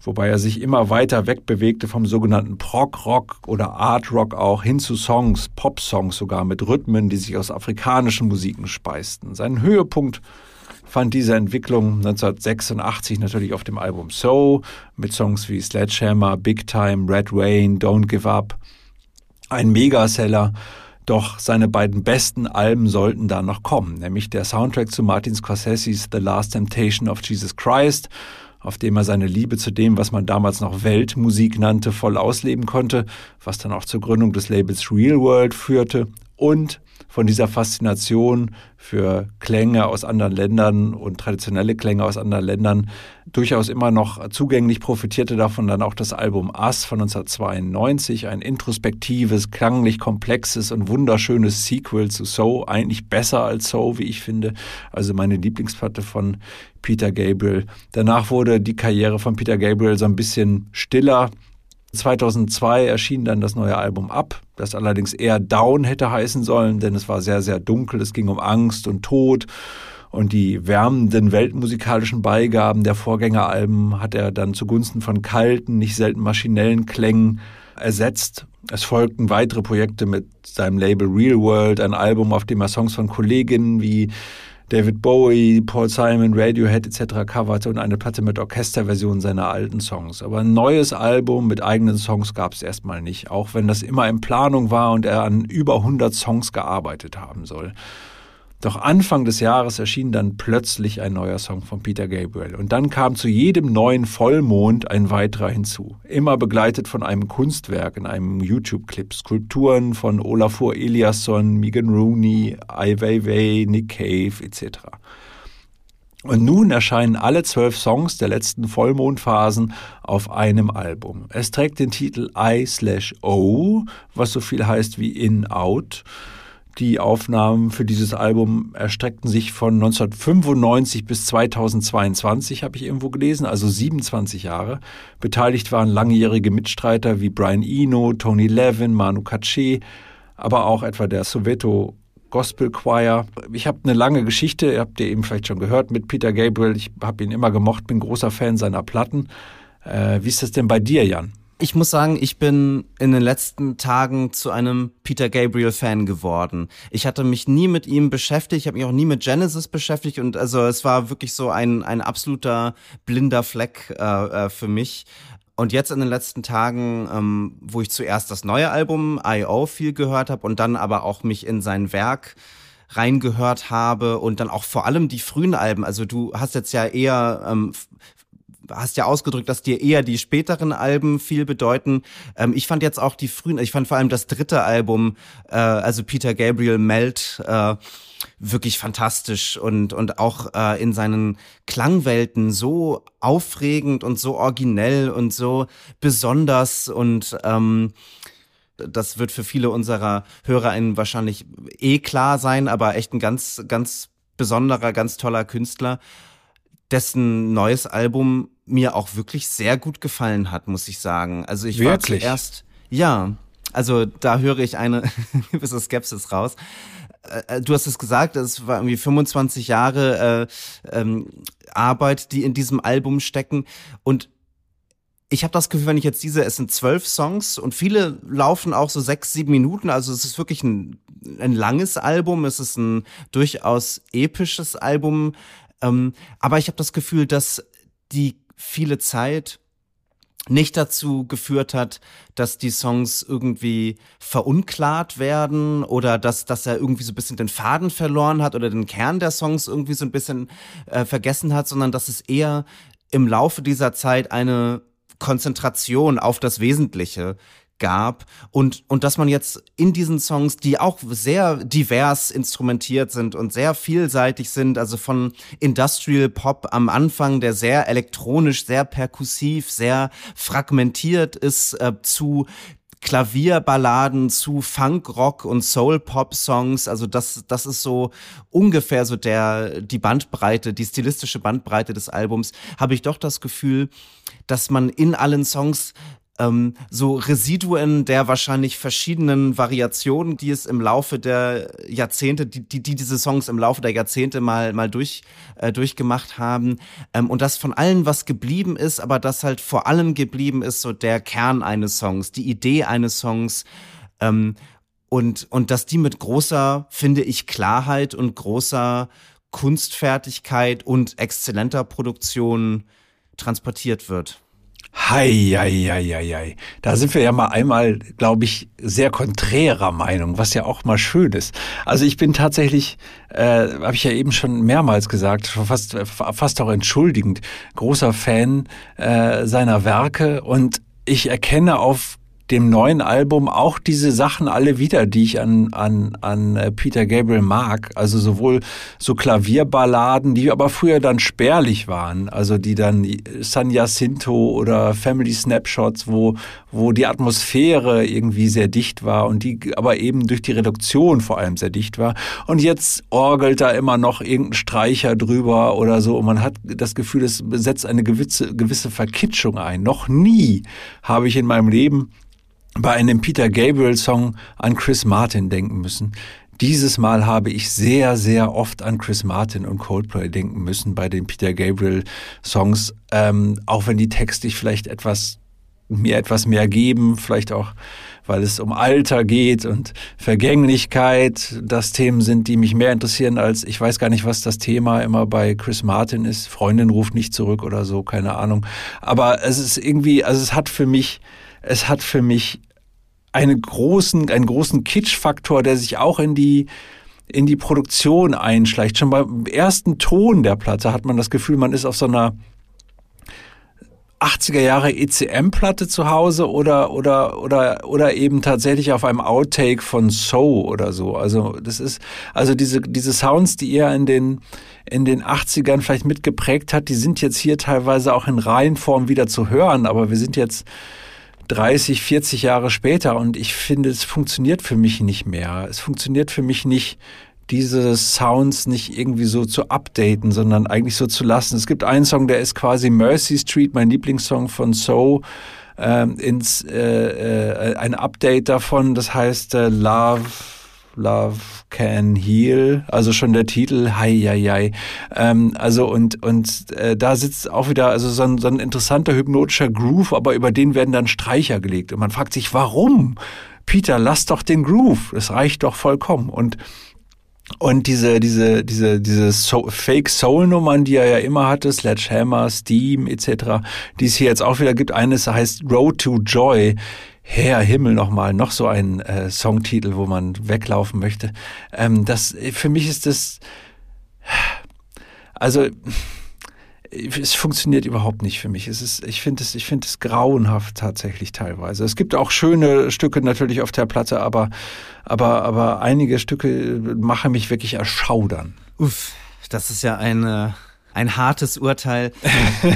Wobei er sich immer weiter wegbewegte vom sogenannten Prog-Rock oder Art-Rock auch hin zu Songs, Pop-Songs sogar mit Rhythmen, die sich aus afrikanischen Musiken speisten. Seinen Höhepunkt fand diese Entwicklung 1986 natürlich auf dem Album So mit Songs wie Sledgehammer, Big Time, Red Rain, Don't Give Up ein Megaseller. Doch seine beiden besten Alben sollten da noch kommen, nämlich der Soundtrack zu Martin Scorsese's The Last Temptation of Jesus Christ, auf dem er seine Liebe zu dem, was man damals noch Weltmusik nannte, voll ausleben konnte, was dann auch zur Gründung des Labels Real World führte, und von dieser Faszination für Klänge aus anderen Ländern und traditionelle Klänge aus anderen Ländern durchaus immer noch zugänglich profitierte davon dann auch das Album Us von 1992, ein introspektives, klanglich komplexes und wunderschönes Sequel zu So, eigentlich besser als So, wie ich finde, also meine Lieblingsplatte von Peter Gabriel. Danach wurde die Karriere von Peter Gabriel so ein bisschen stiller, 2002 erschien dann das neue Album Ab, das allerdings eher Down hätte heißen sollen, denn es war sehr, sehr dunkel, es ging um Angst und Tod und die wärmenden weltmusikalischen Beigaben der Vorgängeralben hat er dann zugunsten von kalten, nicht selten maschinellen Klängen ersetzt. Es folgten weitere Projekte mit seinem Label Real World, ein Album, auf dem er Songs von Kolleginnen wie David Bowie, Paul Simon, Radiohead etc. coverte und eine Platte mit Orchesterversionen seiner alten Songs. Aber ein neues Album mit eigenen Songs gab es erstmal nicht, auch wenn das immer in Planung war und er an über 100 Songs gearbeitet haben soll. Doch Anfang des Jahres erschien dann plötzlich ein neuer Song von Peter Gabriel. Und dann kam zu jedem neuen Vollmond ein weiterer hinzu. Immer begleitet von einem Kunstwerk in einem YouTube-Clip. Skulpturen von Olafur Eliasson, Megan Rooney, Ai Weiwei, Nick Cave etc. Und nun erscheinen alle zwölf Songs der letzten Vollmondphasen auf einem Album. Es trägt den Titel I slash O, was so viel heißt wie In Out. Die Aufnahmen für dieses Album erstreckten sich von 1995 bis 2022, habe ich irgendwo gelesen, also 27 Jahre. Beteiligt waren langjährige Mitstreiter wie Brian Eno, Tony Levin, Manu Katché, aber auch etwa der Soweto Gospel Choir. Ich habe eine lange Geschichte, ihr habt ihr eben vielleicht schon gehört, mit Peter Gabriel. Ich habe ihn immer gemocht, bin großer Fan seiner Platten. Äh, wie ist das denn bei dir, Jan? Ich muss sagen, ich bin in den letzten Tagen zu einem Peter Gabriel Fan geworden. Ich hatte mich nie mit ihm beschäftigt, ich habe mich auch nie mit Genesis beschäftigt und also es war wirklich so ein ein absoluter blinder Fleck äh, äh, für mich. Und jetzt in den letzten Tagen, ähm, wo ich zuerst das neue Album I.O. viel gehört habe und dann aber auch mich in sein Werk reingehört habe und dann auch vor allem die frühen Alben. Also du hast jetzt ja eher ähm, hast ja ausgedrückt, dass dir eher die späteren Alben viel bedeuten. Ähm, ich fand jetzt auch die frühen, ich fand vor allem das dritte Album, äh, also Peter Gabriel Melt, äh, wirklich fantastisch und, und auch äh, in seinen Klangwelten so aufregend und so originell und so besonders und ähm, das wird für viele unserer HörerInnen wahrscheinlich eh klar sein, aber echt ein ganz, ganz besonderer, ganz toller Künstler dessen neues Album mir auch wirklich sehr gut gefallen hat, muss ich sagen. Also ich wirklich? war zuerst, ja, also da höre ich eine gewisse Skepsis raus. Äh, äh, du hast es gesagt, es war irgendwie 25 Jahre äh, ähm, Arbeit, die in diesem Album stecken. Und ich habe das Gefühl, wenn ich jetzt diese, es sind zwölf Songs und viele laufen auch so sechs, sieben Minuten. Also es ist wirklich ein, ein langes Album, es ist ein durchaus episches Album. Ähm, aber ich habe das Gefühl, dass die viele Zeit nicht dazu geführt hat, dass die Songs irgendwie verunklart werden oder dass, dass er irgendwie so ein bisschen den Faden verloren hat oder den Kern der Songs irgendwie so ein bisschen äh, vergessen hat, sondern dass es eher im Laufe dieser Zeit eine Konzentration auf das Wesentliche gab und, und dass man jetzt in diesen Songs, die auch sehr divers instrumentiert sind und sehr vielseitig sind, also von Industrial Pop am Anfang, der sehr elektronisch, sehr perkussiv, sehr fragmentiert ist, äh, zu Klavierballaden zu Funk-Rock und Soul-Pop-Songs. Also das, das ist so ungefähr so der, die Bandbreite, die stilistische Bandbreite des Albums, habe ich doch das Gefühl, dass man in allen Songs ähm, so Residuen der wahrscheinlich verschiedenen Variationen, die es im Laufe der Jahrzehnte, die, die, die diese Songs im Laufe der Jahrzehnte mal, mal durch, äh, durchgemacht haben. Ähm, und dass von allen was geblieben ist, aber dass halt vor allem geblieben ist so der Kern eines Songs, die Idee eines Songs. Ähm, und, und dass die mit großer, finde ich, Klarheit und großer Kunstfertigkeit und exzellenter Produktion transportiert wird. Hei, hei, hei, hei, hei. Da sind wir ja mal einmal, glaube ich, sehr konträrer Meinung, was ja auch mal schön ist. Also ich bin tatsächlich, äh, habe ich ja eben schon mehrmals gesagt, fast, fast auch entschuldigend, großer Fan äh, seiner Werke und ich erkenne auf dem neuen Album auch diese Sachen alle wieder, die ich an, an, an äh, Peter Gabriel mag. Also sowohl so Klavierballaden, die aber früher dann spärlich waren, also die dann San Jacinto oder Family Snapshots, wo, wo die Atmosphäre irgendwie sehr dicht war und die aber eben durch die Reduktion vor allem sehr dicht war. Und jetzt orgelt da immer noch irgendein Streicher drüber oder so und man hat das Gefühl, es setzt eine gewisse, gewisse Verkitschung ein. Noch nie habe ich in meinem Leben bei einem Peter Gabriel Song an Chris Martin denken müssen. Dieses Mal habe ich sehr, sehr oft an Chris Martin und Coldplay denken müssen bei den Peter Gabriel Songs, ähm, auch wenn die Texte vielleicht etwas mir etwas mehr geben, vielleicht auch, weil es um Alter geht und Vergänglichkeit, das Themen sind, die mich mehr interessieren als, ich weiß gar nicht, was das Thema immer bei Chris Martin ist. Freundin ruft nicht zurück oder so, keine Ahnung. Aber es ist irgendwie, also es hat für mich es hat für mich einen großen, einen großen Kitsch-Faktor, der sich auch in die, in die Produktion einschleicht. Schon beim ersten Ton der Platte hat man das Gefühl, man ist auf so einer 80er Jahre ECM-Platte zu Hause oder, oder, oder, oder eben tatsächlich auf einem Outtake von So oder so. Also, das ist, also diese, diese Sounds, die er in den, in den 80ern vielleicht mitgeprägt hat, die sind jetzt hier teilweise auch in Reihenform wieder zu hören, aber wir sind jetzt, 30, 40 Jahre später und ich finde, es funktioniert für mich nicht mehr. Es funktioniert für mich nicht, diese Sounds nicht irgendwie so zu updaten, sondern eigentlich so zu lassen. Es gibt einen Song, der ist quasi Mercy Street, mein Lieblingssong von So, ähm, ins äh, äh, ein Update davon, das heißt äh, Love Love Can Heal, also schon der Titel, hei, hei, hei. Ähm, also und, und äh, da sitzt auch wieder also so ein, so ein interessanter hypnotischer Groove, aber über den werden dann Streicher gelegt. Und man fragt sich, warum? Peter, lass doch den Groove, das reicht doch vollkommen. Und und diese, diese, diese, diese so Fake Soul Nummern, die er ja immer hatte, Sledgehammer, Steam etc., die es hier jetzt auch wieder gibt, eines heißt Road to Joy. Herr Himmel nochmal, noch so ein äh, Songtitel, wo man weglaufen möchte. Ähm, das, für mich ist das, also, es funktioniert überhaupt nicht für mich. Es ist, ich finde es, ich finde es grauenhaft tatsächlich teilweise. Es gibt auch schöne Stücke natürlich auf der Platte, aber, aber, aber einige Stücke machen mich wirklich erschaudern. Uff, das ist ja eine, ein hartes Urteil.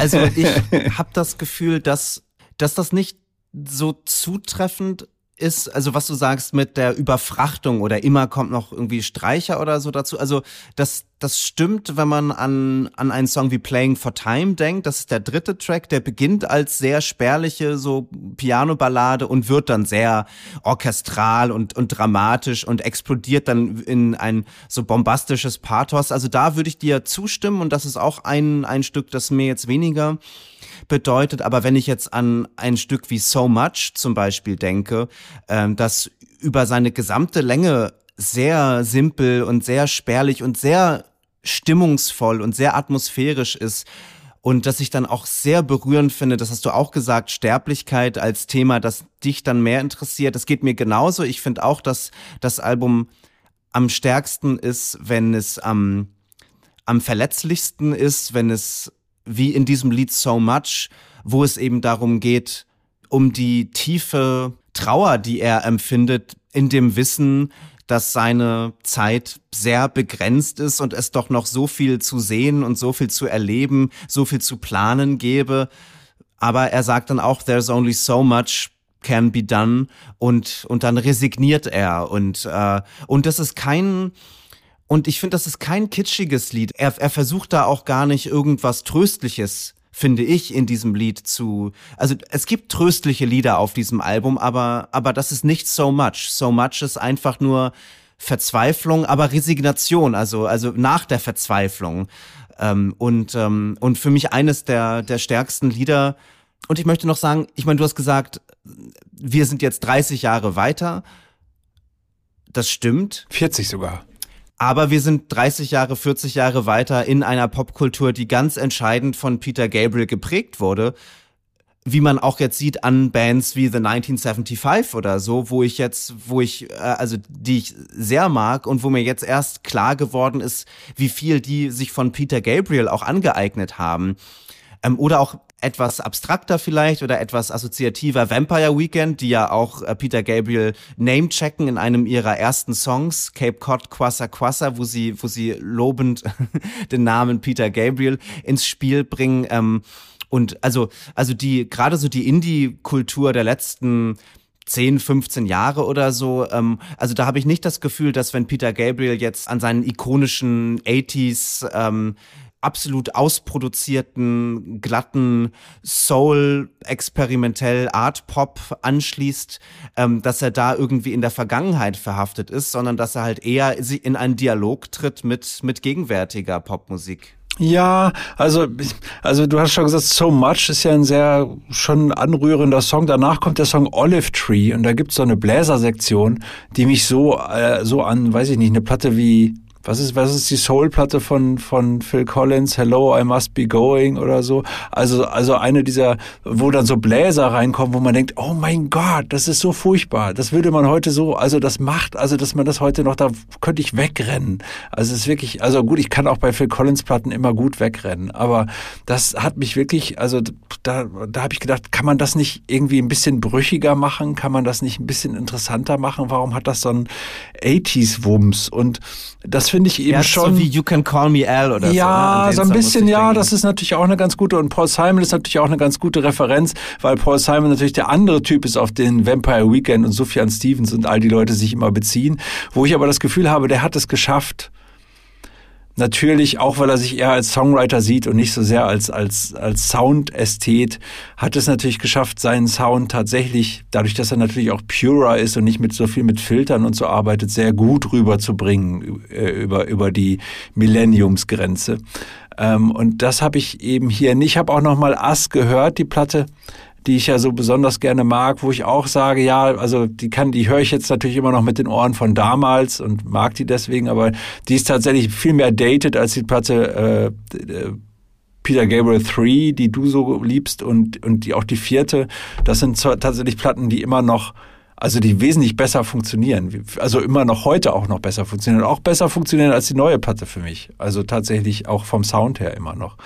Also ich habe das Gefühl, dass, dass das nicht so zutreffend ist, also was du sagst mit der Überfrachtung oder immer kommt noch irgendwie Streicher oder so dazu, also dass das stimmt, wenn man an, an einen Song wie Playing for Time denkt. Das ist der dritte Track, der beginnt als sehr spärliche so Piano-Ballade und wird dann sehr orchestral und, und dramatisch und explodiert dann in ein so bombastisches Pathos. Also da würde ich dir zustimmen und das ist auch ein, ein Stück, das mir jetzt weniger bedeutet. Aber wenn ich jetzt an ein Stück wie So Much zum Beispiel denke, ähm, das über seine gesamte Länge sehr simpel und sehr spärlich und sehr stimmungsvoll und sehr atmosphärisch ist und dass ich dann auch sehr berührend finde, das hast du auch gesagt, Sterblichkeit als Thema, das dich dann mehr interessiert. Das geht mir genauso. Ich finde auch, dass das Album am stärksten ist, wenn es am, am verletzlichsten ist, wenn es wie in diesem Lied So Much, wo es eben darum geht, um die tiefe Trauer, die er empfindet, in dem Wissen, dass seine Zeit sehr begrenzt ist und es doch noch so viel zu sehen und so viel zu erleben, so viel zu planen gäbe. Aber er sagt dann auch, there's only so much can be done und, und dann resigniert er und, äh, und das ist kein, und ich finde, das ist kein kitschiges Lied. Er, er versucht da auch gar nicht irgendwas Tröstliches finde ich, in diesem Lied zu. Also es gibt tröstliche Lieder auf diesem Album, aber, aber das ist nicht so much. So much ist einfach nur Verzweiflung, aber Resignation, also, also nach der Verzweiflung. Ähm, und, ähm, und für mich eines der, der stärksten Lieder. Und ich möchte noch sagen, ich meine, du hast gesagt, wir sind jetzt 30 Jahre weiter. Das stimmt. 40 sogar. Aber wir sind 30 Jahre, 40 Jahre weiter in einer Popkultur, die ganz entscheidend von Peter Gabriel geprägt wurde. Wie man auch jetzt sieht an Bands wie The 1975 oder so, wo ich jetzt, wo ich, äh, also die ich sehr mag und wo mir jetzt erst klar geworden ist, wie viel die sich von Peter Gabriel auch angeeignet haben. Ähm, oder auch etwas abstrakter vielleicht oder etwas assoziativer Vampire Weekend, die ja auch äh, Peter Gabriel name-checken in einem ihrer ersten Songs, Cape Cod Quassa Quassa, wo sie, wo sie lobend den Namen Peter Gabriel ins Spiel bringen. Ähm, und also, also die, gerade so die Indie-Kultur der letzten 10, 15 Jahre oder so. Ähm, also da habe ich nicht das Gefühl, dass wenn Peter Gabriel jetzt an seinen ikonischen 80s ähm, absolut ausproduzierten, glatten Soul, experimentell Art Pop anschließt, ähm, dass er da irgendwie in der Vergangenheit verhaftet ist, sondern dass er halt eher in einen Dialog tritt mit, mit gegenwärtiger Popmusik. Ja, also, also du hast schon gesagt, So Much ist ja ein sehr schon anrührender Song. Danach kommt der Song Olive Tree und da gibt's so eine Bläsersektion, die mich so, äh, so an, weiß ich nicht, eine Platte wie was ist, was ist die Soul-Platte von, von Phil Collins? Hello, I must be going oder so. Also, also eine dieser, wo dann so Bläser reinkommen, wo man denkt, oh mein Gott, das ist so furchtbar. Das würde man heute so, also das macht, also dass man das heute noch, da könnte ich wegrennen. Also es ist wirklich, also gut, ich kann auch bei Phil Collins Platten immer gut wegrennen, aber das hat mich wirklich, also da, da habe ich gedacht, kann man das nicht irgendwie ein bisschen brüchiger machen? Kann man das nicht ein bisschen interessanter machen? Warum hat das so ein 80s-Wumms? Und das finde ich eben ja, schon. So wie You Can Call Me Al oder ja, so. Ja, so ein bisschen, ja, das ist natürlich auch eine ganz gute. Und Paul Simon ist natürlich auch eine ganz gute Referenz, weil Paul Simon natürlich der andere Typ ist, auf den Vampire Weekend und Sufjan Stevens und all die Leute sich immer beziehen. Wo ich aber das Gefühl habe, der hat es geschafft, natürlich, auch weil er sich eher als Songwriter sieht und nicht so sehr als, als, als Soundästhet, hat es natürlich geschafft, seinen Sound tatsächlich, dadurch, dass er natürlich auch purer ist und nicht mit so viel mit Filtern und so arbeitet, sehr gut rüberzubringen äh, über, über die Millenniumsgrenze. Ähm, und das habe ich eben hier nicht. Ich habe auch noch mal Ass gehört, die Platte die ich ja so besonders gerne mag, wo ich auch sage, ja, also die kann, die höre ich jetzt natürlich immer noch mit den Ohren von damals und mag die deswegen, aber die ist tatsächlich viel mehr dated als die Platte äh, äh Peter Gabriel 3, die du so liebst und, und die auch die vierte. Das sind tatsächlich Platten, die immer noch also die wesentlich besser funktionieren, also immer noch heute auch noch besser funktionieren, auch besser funktionieren als die neue Platte für mich. Also tatsächlich auch vom Sound her immer noch.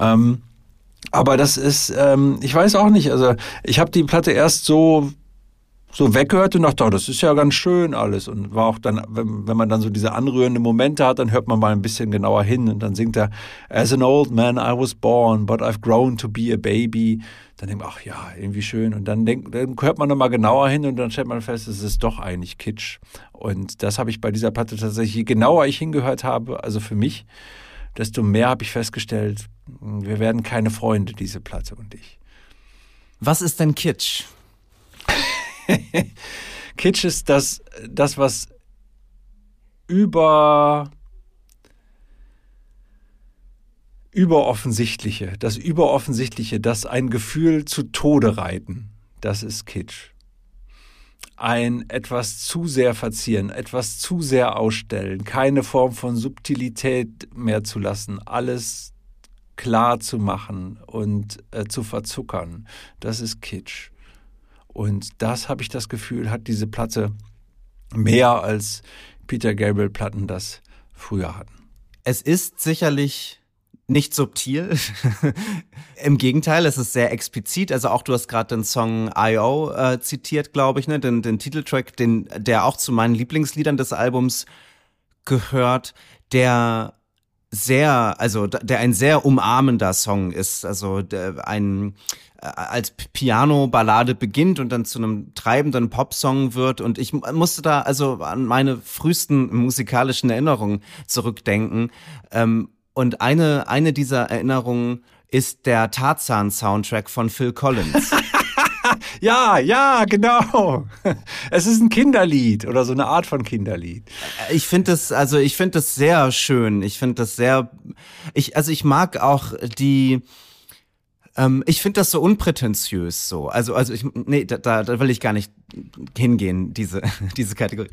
Ähm, aber das ist, ähm, ich weiß auch nicht, also ich habe die Platte erst so so weggehört und dachte, oh, das ist ja ganz schön alles. Und war auch dann, wenn, wenn man dann so diese anrührenden Momente hat, dann hört man mal ein bisschen genauer hin und dann singt er, As an old man I was born, but I've grown to be a baby. Dann denkt man, ach ja, irgendwie schön. Und dann, denk, dann hört man nochmal genauer hin und dann stellt man fest, es ist doch eigentlich Kitsch. Und das habe ich bei dieser Platte tatsächlich, je genauer ich hingehört habe, also für mich, desto mehr habe ich festgestellt, wir werden keine Freunde, diese Platte und ich. Was ist denn Kitsch? Kitsch ist das, das was über Überoffensichtliche, das Überoffensichtliche, das ein Gefühl zu Tode reiten, das ist Kitsch. Ein etwas zu sehr verzieren, etwas zu sehr ausstellen, keine Form von Subtilität mehr zu lassen, alles klar zu machen und äh, zu verzuckern, das ist Kitsch. Und das habe ich das Gefühl, hat diese Platte mehr als Peter Gabriel Platten das früher hatten. Es ist sicherlich nicht subtil. Im Gegenteil, es ist sehr explizit. Also auch du hast gerade den Song I.O. Äh, zitiert, glaube ich, ne? den, den Titeltrack, den, der auch zu meinen Lieblingsliedern des Albums gehört, der sehr, also der ein sehr umarmender Song ist. Also der, ein äh, als Piano-Ballade beginnt und dann zu einem treibenden Popsong wird. Und ich musste da also an meine frühesten musikalischen Erinnerungen zurückdenken. Ähm, und eine, eine dieser Erinnerungen ist der Tarzan-Soundtrack von Phil Collins. ja, ja, genau. Es ist ein Kinderlied oder so eine Art von Kinderlied. Ich finde das, also ich finde das sehr schön. Ich finde das sehr, ich, also ich mag auch die, ähm, ich finde das so unprätentiös so. Also, also ich, nee, da, da will ich gar nicht hingehen, diese, diese Kategorie.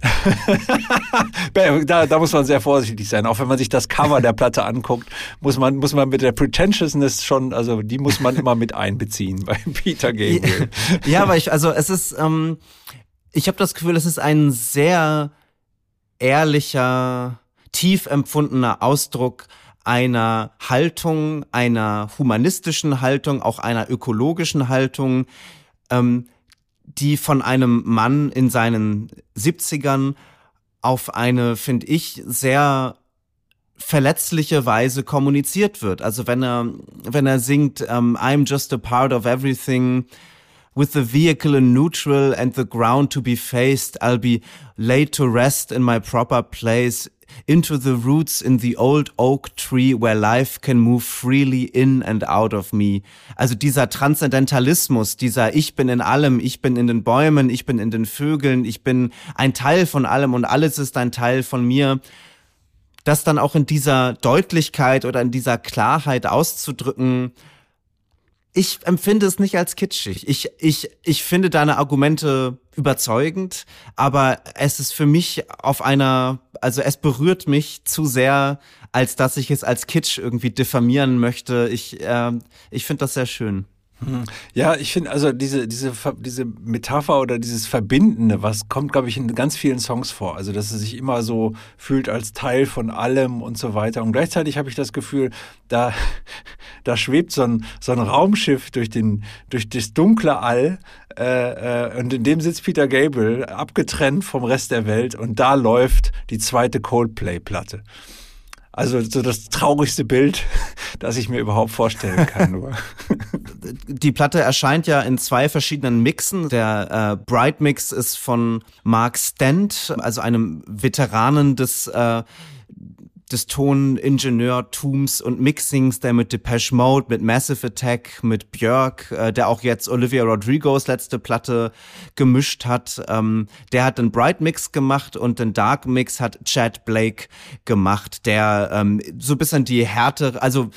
da, da muss man sehr vorsichtig sein. Auch wenn man sich das Cover der Platte anguckt, muss man, muss man mit der Pretentiousness schon, also die muss man immer mit einbeziehen bei Peter Gabriel. ja, aber ich, also es ist, ähm, ich habe das Gefühl, es ist ein sehr ehrlicher, tief empfundener Ausdruck einer Haltung, einer humanistischen Haltung, auch einer ökologischen Haltung, ähm, die von einem Mann in seinen 70ern auf eine, finde ich, sehr verletzliche Weise kommuniziert wird. Also wenn er, wenn er singt, um, ähm, I'm just a part of everything, with the vehicle in neutral and the ground to be faced, I'll be laid to rest in my proper place into the roots in the old oak tree where life can move freely in and out of me. Also dieser Transzendentalismus, dieser Ich bin in allem, ich bin in den Bäumen, ich bin in den Vögeln, ich bin ein Teil von allem und alles ist ein Teil von mir. Das dann auch in dieser Deutlichkeit oder in dieser Klarheit auszudrücken, ich empfinde es nicht als kitschig. Ich, ich, ich finde deine Argumente überzeugend, aber es ist für mich auf einer, also es berührt mich zu sehr, als dass ich es als Kitsch irgendwie diffamieren möchte. Ich, äh, ich finde das sehr schön. Ja, ich finde also diese, diese, diese Metapher oder dieses Verbindende, was kommt, glaube ich, in ganz vielen Songs vor. Also, dass er sich immer so fühlt als Teil von allem und so weiter. Und gleichzeitig habe ich das Gefühl, da, da schwebt so ein, so ein Raumschiff durch, den, durch das dunkle All äh, äh, und in dem sitzt Peter Gabriel, abgetrennt vom Rest der Welt und da läuft die zweite Coldplay-Platte. Also so das traurigste Bild, das ich mir überhaupt vorstellen kann. Nur. Die Platte erscheint ja in zwei verschiedenen Mixen. Der äh, Bright Mix ist von Mark Stent, also einem Veteranen des äh, des Toningenieurtums und Mixings, der mit Depeche Mode, mit Massive Attack, mit Björk, äh, der auch jetzt Olivia Rodrigos letzte Platte gemischt hat, ähm, der hat den Bright Mix gemacht und den Dark Mix hat Chad Blake gemacht, der ähm, so bisschen die Härte, also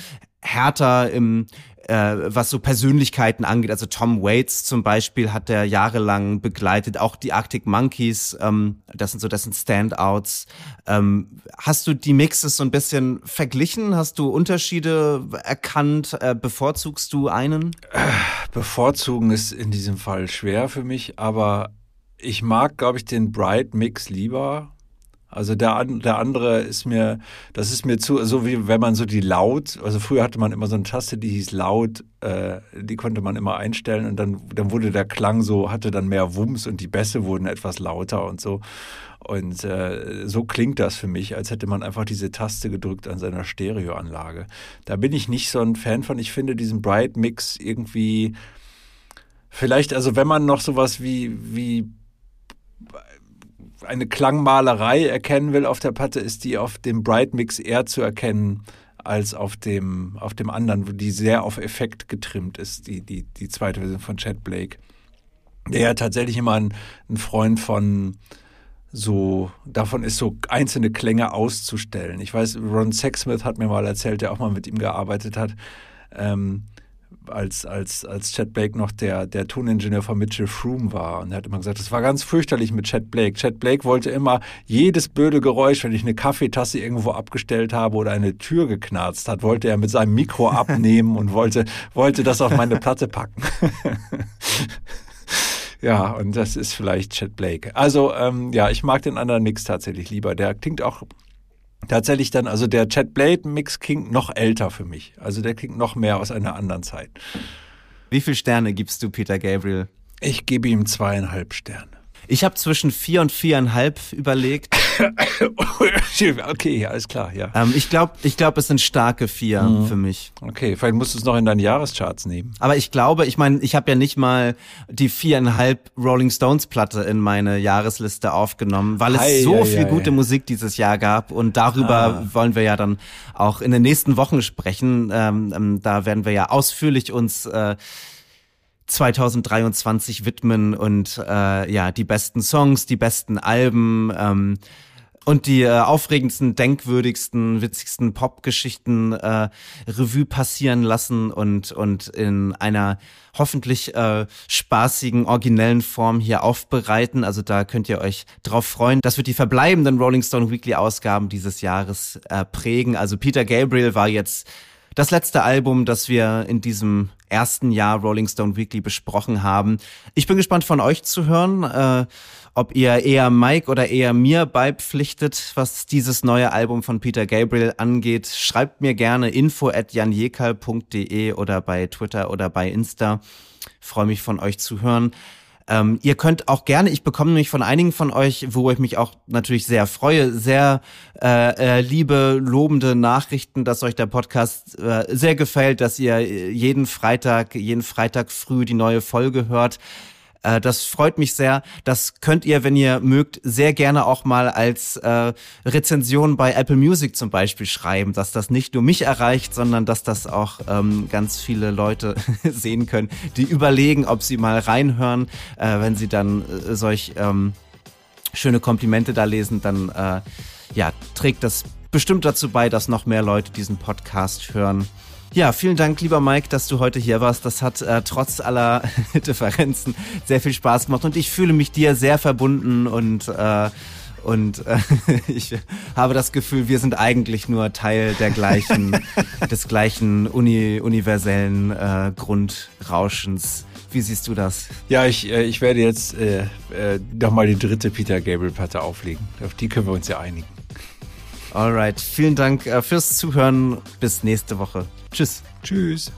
härter im äh, was so Persönlichkeiten angeht. Also Tom Waits zum Beispiel hat er jahrelang begleitet, auch die Arctic Monkeys, ähm, das sind so dessen Standouts. Ähm, hast du die Mixes so ein bisschen verglichen? Hast du Unterschiede erkannt? Äh, bevorzugst du einen? Bevorzugen ist in diesem Fall schwer für mich, aber ich mag, glaube ich, den Bright Mix lieber Also der, der andere ist mir, das ist mir zu, so wie wenn man so die laut, also früher hatte man immer so eine Taste, die hieß laut, äh, die konnte man immer einstellen und dann, dann wurde der Klang so, hatte dann mehr Wumms und die Bässe wurden etwas lauter und so. Und äh, so klingt das für mich, als hätte man einfach diese Taste gedrückt an seiner Stereoanlage. Da bin ich nicht so ein Fan von. Ich finde diesen Bright Mix irgendwie, vielleicht, also wenn man noch sowas wie, wie eine Klangmalerei erkennen will auf der Platte, ist die auf dem Bright Mix eher zu erkennen als auf dem, auf dem anderen, die sehr auf Effekt getrimmt ist, die, die, die zweite Version von Chad Blake. Der ja tatsächlich immer ein, ein Freund von so, davon ist so einzelne Klänge auszustellen. Ich weiß, Ron Sexsmith hat mir mal erzählt, der auch mal mit ihm gearbeitet hat. Ähm, als, als, als Chad Blake noch der, der Toningenieur von Mitchell Froome war. Und er hat immer gesagt, es war ganz fürchterlich mit Chad Blake. Chad Blake wollte immer jedes blöde Geräusch, wenn ich eine Kaffeetasse irgendwo abgestellt habe oder eine Tür geknarzt hat, wollte er mit seinem Mikro abnehmen und wollte, wollte das auf meine Platte packen. ja, und das ist vielleicht Chad Blake. Also, ähm, ja, ich mag den anderen Nix tatsächlich lieber. Der klingt auch tatsächlich dann, also der Chad Blade Mix klingt noch älter für mich. Also der klingt noch mehr aus einer anderen Zeit. Wie viele Sterne gibst du Peter Gabriel? Ich gebe ihm zweieinhalb Sterne. Ich habe zwischen vier und viereinhalb überlegt. okay, alles klar, ja. Ähm, ich glaube, ich glaube, es sind starke vier mhm. für mich. Okay, vielleicht musst du es noch in deinen Jahrescharts nehmen. Aber ich glaube, ich meine, ich habe ja nicht mal die viereinhalb Rolling Stones Platte in meine Jahresliste aufgenommen, weil es Hi, so ja, viel ja, gute. Musik dieses Jahr gab und darüber ah. wollen wir ja dann auch in den nächsten Wochen sprechen. Ähm, ähm, da werden wir ja ausführlich uns äh, 2023 widmen und äh, ja, die besten Songs, die besten Alben ähm, und die äh, aufregendsten, denkwürdigsten, witzigsten Popgeschichten äh, Revue passieren lassen und, und in einer hoffentlich äh, spaßigen, originellen Form hier aufbereiten. Also da könnt ihr euch drauf freuen. Das wird die verbleibenden Rolling Stone Weekly Ausgaben dieses Jahres äh, prägen. Also Peter Gabriel war jetzt das letzte Album, das wir in diesem ersten Jahr Rolling Stone Weekly besprochen haben. Ich bin gespannt von euch zu hören, äh, ob ihr eher Mike oder eher mir beipflichtet, was dieses neue Album von Peter Gabriel angeht. Schreibt mir gerne info at janjekal.de oder bei Twitter oder bei Insta. freue mich von euch zu hören. Ähm, ihr könnt auch gerne, ich bekomme nämlich von einigen von euch, wo ich mich auch natürlich sehr freue, sehr äh, äh, liebe, lobende Nachrichten, dass euch der Podcast äh, sehr gefällt, dass ihr jeden Freitag, jeden Freitag früh die neue Folge hört. Äh, das freut mich sehr. Das könnt ihr, wenn ihr mögt, sehr gerne auch mal als äh, Rezension bei Apple Music zum Beispiel schreiben, dass das nicht nur mich erreicht, sondern dass das auch ähm, ganz viele Leute sehen können, die überlegen, ob sie mal reinhören, äh, wenn sie dann äh, solch ähm, schöne Komplimente da lesen, dann äh, ja, trägt das bestimmt dazu bei, dass noch mehr Leute diesen Podcast hören. Ja, vielen Dank, lieber Mike, dass du heute hier warst. Das hat äh, trotz aller Differenzen sehr viel Spaß gemacht und ich fühle mich dir sehr verbunden und äh, und äh, ich habe das Gefühl, wir sind eigentlich nur Teil der gleichen, des gleichen uni universellen äh, Grundrauschens. Wie siehst du das? Ja, ich, äh, ich werde jetzt äh, äh, nochmal die dritte Peter Gabriel-Platte auflegen. Auf die können wir uns ja einigen. Alright, vielen Dank äh, fürs Zuhören. Bis nächste Woche. Tschüss. Tschüss.